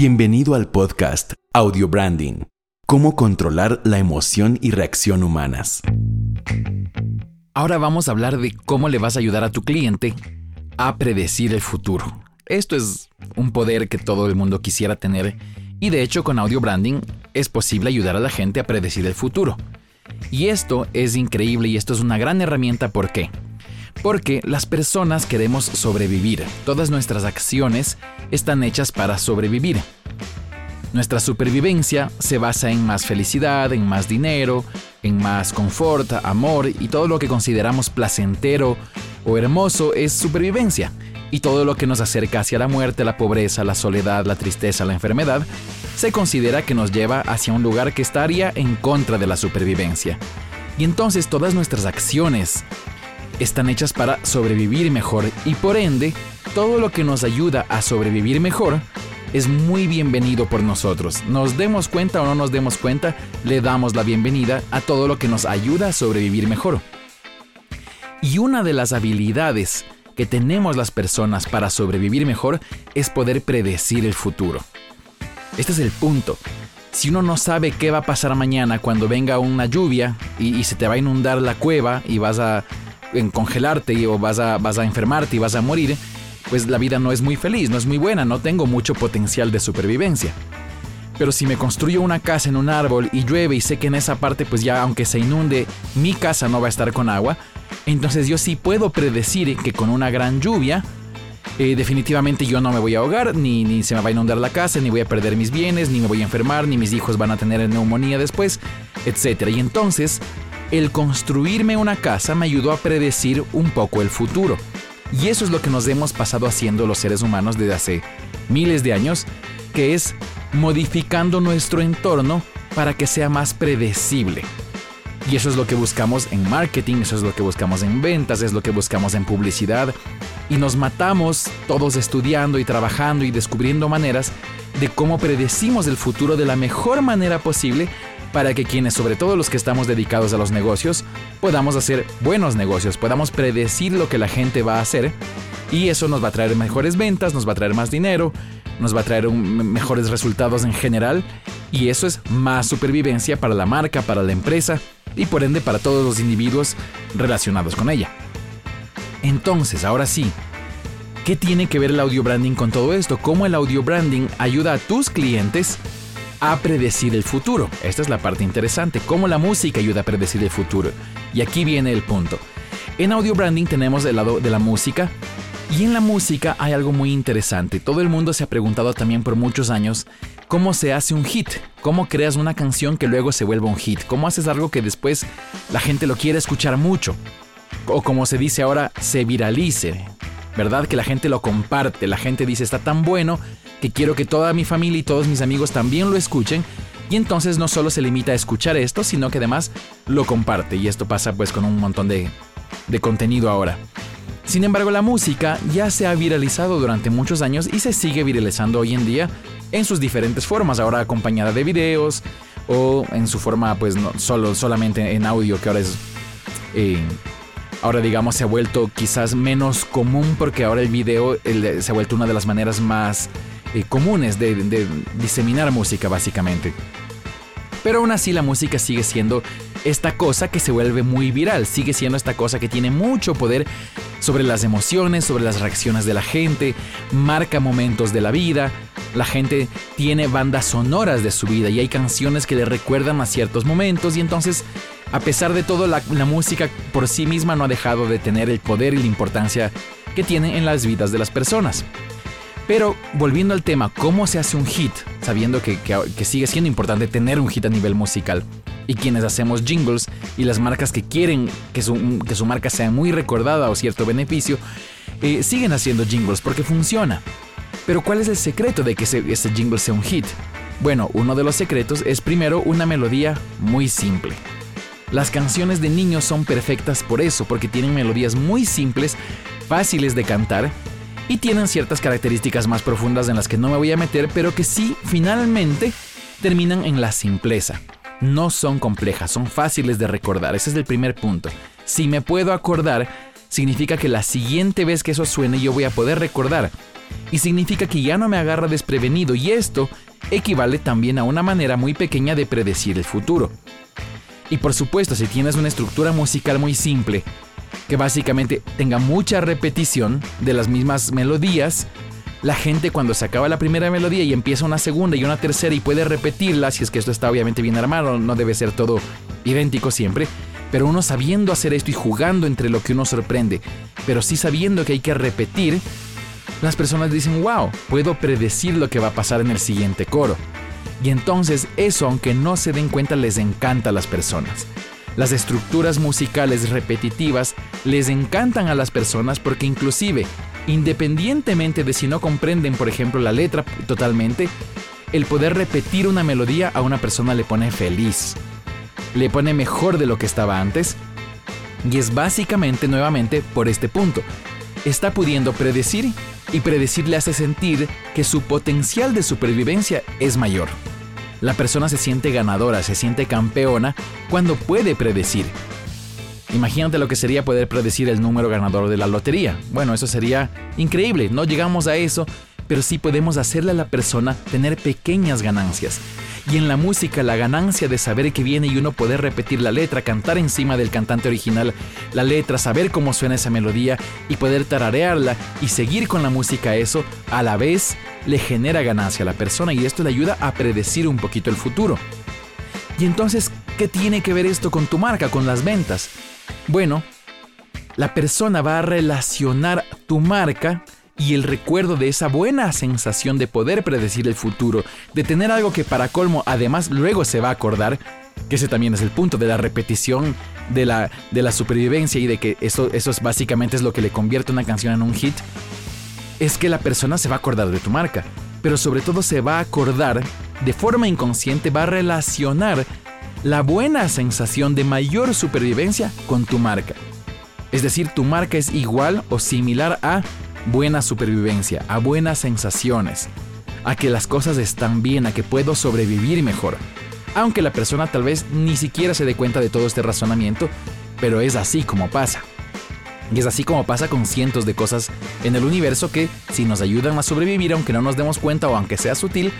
Bienvenido al podcast Audio Branding. Cómo controlar la emoción y reacción humanas. Ahora vamos a hablar de cómo le vas a ayudar a tu cliente a predecir el futuro. Esto es un poder que todo el mundo quisiera tener y de hecho con audio branding es posible ayudar a la gente a predecir el futuro. Y esto es increíble y esto es una gran herramienta. ¿Por qué? Porque las personas queremos sobrevivir. Todas nuestras acciones están hechas para sobrevivir. Nuestra supervivencia se basa en más felicidad, en más dinero, en más confort, amor y todo lo que consideramos placentero o hermoso es supervivencia. Y todo lo que nos acerca hacia la muerte, la pobreza, la soledad, la tristeza, la enfermedad, se considera que nos lleva hacia un lugar que estaría en contra de la supervivencia. Y entonces todas nuestras acciones están hechas para sobrevivir mejor y por ende, todo lo que nos ayuda a sobrevivir mejor es muy bienvenido por nosotros. Nos demos cuenta o no nos demos cuenta, le damos la bienvenida a todo lo que nos ayuda a sobrevivir mejor. Y una de las habilidades que tenemos las personas para sobrevivir mejor es poder predecir el futuro. Este es el punto. Si uno no sabe qué va a pasar mañana cuando venga una lluvia y, se te va a inundar la cueva y vas a congelarte o vas a, vas a enfermarte y vas a morir, pues la vida no es muy feliz, no es muy buena, no tengo mucho potencial de supervivencia. Pero si me construyo una casa en un árbol y llueve y sé que en esa parte pues ya aunque se inunde, mi casa no va a estar con agua, entonces yo sí puedo predecir que con una gran lluvia eh, definitivamente yo no me voy a ahogar, ni, ni se me va a inundar la casa, ni voy a perder mis bienes, ni me voy a enfermar, ni mis hijos van a tener neumonía después, etc. Y entonces, el construirme una casa me ayudó a predecir un poco el futuro. Y eso es lo que nos hemos pasado haciendo los seres humanos desde hace miles de años, que es modificando nuestro entorno para que sea más predecible. Y eso es lo que buscamos en marketing, eso es lo que buscamos en ventas, es lo que buscamos en publicidad. Y nos matamos todos estudiando y trabajando y descubriendo maneras de cómo predecimos el futuro de la mejor manera posible para que quienes, sobre todo los que estamos dedicados a los negocios, podamos hacer buenos negocios, podamos predecir lo que la gente va a hacer y eso nos va a traer mejores ventas, nos va a traer más dinero, nos va a traer mejores resultados en general y eso es más supervivencia para la marca, para la empresa y por ende para todos los individuos relacionados con ella. Entonces, ahora sí, ¿qué tiene que ver el audio branding con todo esto? ¿Cómo el audio branding ayuda a tus clientes a predecir el futuro. Esta es la parte interesante, cómo la música ayuda a predecir el futuro. Y aquí viene el punto. En audio branding tenemos el lado de la música y en la música hay algo muy interesante. Todo el mundo se ha preguntado también por muchos años cómo se hace un hit, cómo creas una canción que luego se vuelva un hit, cómo haces algo que después la gente lo quiere escuchar mucho. O como se dice ahora, se viralice. ¿Verdad? Que la gente lo comparte, la gente dice está tan bueno que quiero que toda mi familia y todos mis amigos también lo escuchen. Y entonces no solo se limita a escuchar esto, sino que además lo comparte. Y esto pasa pues con un montón de, de contenido ahora. Sin embargo, la música ya se ha viralizado durante muchos años y se sigue viralizando hoy en día en sus diferentes formas, ahora acompañada de videos o en su forma pues no, solo, solamente en audio, que ahora es... Eh, ahora digamos se ha vuelto quizás menos común porque ahora el video se ha vuelto una de las maneras más eh, comunes de, diseminar música básicamente. Pero aún así la música sigue siendo esta cosa que se vuelve muy viral, sigue siendo esta cosa que tiene mucho poder sobre las emociones, sobre las reacciones de la gente, marca momentos de la vida, la gente tiene bandas sonoras de su vida y hay canciones que le recuerdan a ciertos momentos y entonces, a pesar de todo, la música por sí misma no ha dejado de tener el poder y la importancia que tiene en las vidas de las personas. Pero volviendo al tema, ¿cómo se hace un hit? Sabiendo que, sigue siendo importante tener un hit a nivel musical. Y quienes hacemos jingles y las marcas que quieren que su, que su marca sea muy recordada o cierto beneficio, eh, siguen haciendo jingles porque funciona. Pero ¿cuál es el secreto de que ese, ese jingle sea un hit? Bueno, uno de los secretos es primero una melodía muy simple. Las canciones de niños son perfectas por eso, porque tienen melodías muy simples, fáciles de cantar y tienen ciertas características más profundas en las que no me voy a meter, pero que sí finalmente terminan en la simpleza. No son complejas, son fáciles de recordar, ese es el primer punto. Si me puedo acordar, significa que la siguiente vez que eso suene yo voy a poder recordar y significa que ya no me agarra desprevenido y esto equivale también a una manera muy pequeña de predecir el futuro. Y por supuesto, si tienes una estructura musical muy simple, que básicamente tenga mucha repetición de las mismas melodías, la gente cuando se acaba la primera melodía y empieza una segunda y una tercera y puede repetirla, si es que esto está obviamente bien armado, no debe ser todo idéntico siempre, pero uno sabiendo hacer esto y jugando entre lo que uno sorprende, pero sí sabiendo que hay que repetir, las personas dicen, wow, puedo predecir lo que va a pasar en el siguiente coro. Y entonces eso, aunque no se den cuenta, les encanta a las personas. Las estructuras musicales repetitivas les encantan a las personas porque inclusive, independientemente de si no comprenden, por ejemplo, la letra totalmente, el poder repetir una melodía a una persona le pone feliz. Le pone mejor de lo que estaba antes. Y es básicamente nuevamente por este punto. Está pudiendo predecir y predecir le hace sentir que su potencial de supervivencia es mayor. La persona se siente ganadora, se siente campeona cuando puede predecir. Imagínate lo que sería poder predecir el número ganador de la lotería. Bueno, eso sería increíble. No llegamos a eso, pero sí podemos hacerle a la persona tener pequeñas ganancias. Y en la música la ganancia de saber que viene y uno poder repetir la letra, cantar encima del cantante original la letra, saber cómo suena esa melodía y poder tararearla y seguir con la música eso, a la vez le genera ganancia a la persona y esto le ayuda a predecir un poquito el futuro. Y entonces, ¿qué tiene que ver esto con tu marca, con las ventas? Bueno, la persona va a relacionar tu marca y el recuerdo de esa buena sensación de poder predecir el futuro, de tener algo que para colmo además luego se va a acordar, que ese también es el punto de la repetición, de la, de la supervivencia y de que eso, eso es básicamente es lo que le convierte una canción en un hit, es que la persona se va a acordar de tu marca, pero sobre todo se va a acordar, de forma inconsciente va a relacionar la buena sensación de mayor supervivencia con tu marca. Es decir, tu marca es igual o similar a buena supervivencia, a buenas sensaciones, a que las cosas están bien, a que puedo sobrevivir mejor. Aunque la persona tal vez ni siquiera se dé cuenta de todo este razonamiento, pero es así como pasa. Y es así como pasa con cientos de cosas en el universo que, si nos ayudan a sobrevivir, aunque no nos demos cuenta o aunque sea sutil,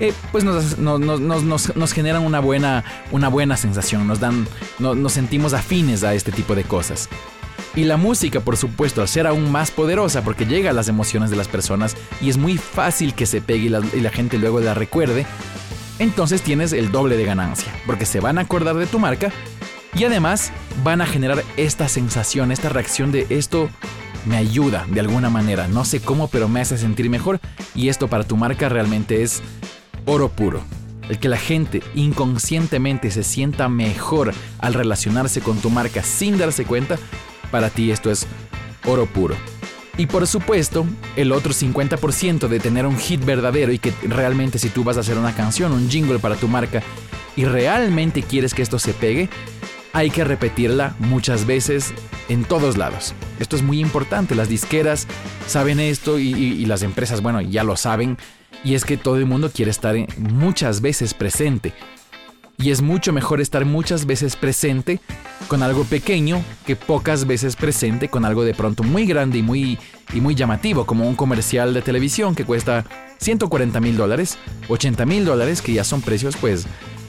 eh, pues nos, nos, generan una buena, una buena sensación, nos, dan, nos sentimos afines a este tipo de cosas. Y la música, por supuesto, al ser aún más poderosa porque llega a las emociones de las personas y es muy fácil que se pegue y la, gente luego la recuerde, entonces tienes el doble de ganancia, porque se van a acordar de tu marca y además van a generar esta sensación, esta reacción de esto me ayuda de alguna manera, no sé cómo, pero me hace sentir mejor y esto para tu marca realmente es oro puro. El que la gente inconscientemente se sienta mejor al relacionarse con tu marca sin darse cuenta, para ti esto es oro puro. Y por supuesto, el otro 50% de tener un hit verdadero y que realmente si tú vas a hacer una canción, un jingle para tu marca y realmente quieres que esto se pegue, hay que repetirla muchas veces en todos lados. Esto es muy importante, las disqueras saben esto y, las empresas, bueno, ya lo saben, y es que todo el mundo quiere estar muchas veces presente. Y es mucho mejor estar muchas veces presente con algo pequeño que pocas veces presente con algo de pronto muy grande y muy, y muy llamativo, como un comercial de televisión que cuesta 140 mil dólares, 80 mil dólares, que ya son precios pues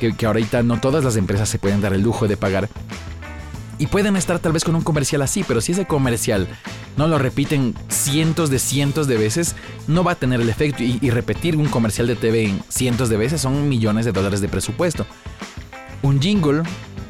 que, que ahorita no todas las empresas se pueden dar el lujo de pagar. Y pueden estar tal vez con un comercial así, pero si ese comercial no lo repiten cientos de cientos de veces, no va a tener el efecto. Y, repetir un comercial de TV cientos de veces son millones de dólares de presupuesto. Un jingle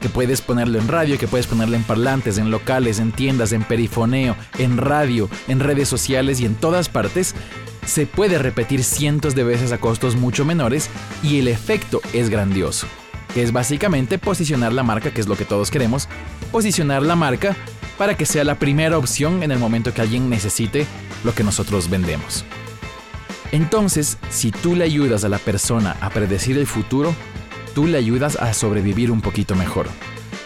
que puedes ponerlo en radio, que puedes ponerlo en parlantes, en locales, en tiendas, en perifoneo, en radio, en redes sociales y en todas partes, se puede repetir cientos de veces a costos mucho menores y el efecto es grandioso. Que es básicamente posicionar la marca, que es lo que todos queremos, posicionar la marca para que sea la primera opción en el momento que alguien necesite lo que nosotros vendemos. Entonces, si tú le ayudas a la persona a predecir el futuro, tú le ayudas a sobrevivir un poquito mejor.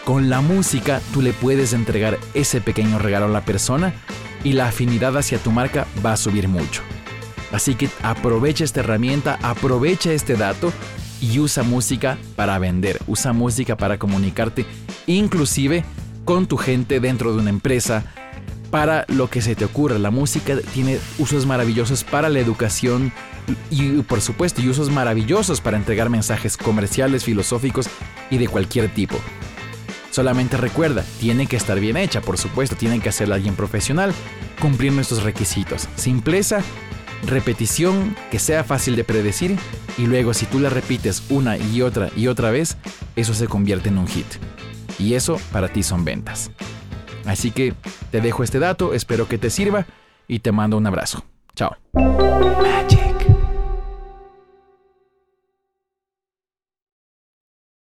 Con la música tú le puedes entregar ese pequeño regalo a la persona y la afinidad hacia tu marca va a subir mucho. Así que aprovecha esta herramienta, aprovecha este dato y usa música para vender, usa música para comunicarte, inclusive con tu gente dentro de una empresa, para lo que se te ocurra. La música tiene usos maravillosos para la educación y por supuesto y usos maravillosos para entregar mensajes comerciales, filosóficos y de cualquier tipo. Solamente recuerda, tiene que estar bien hecha, por supuesto, tiene que hacerla alguien profesional, cumplir nuestros requisitos. Simpleza, repetición, que sea fácil de predecir y luego si tú la repites una y otra y otra vez, eso se convierte en un hit. Y eso para ti son ventas. Así que te dejo este dato, espero que te sirva y te mando un abrazo. Chao.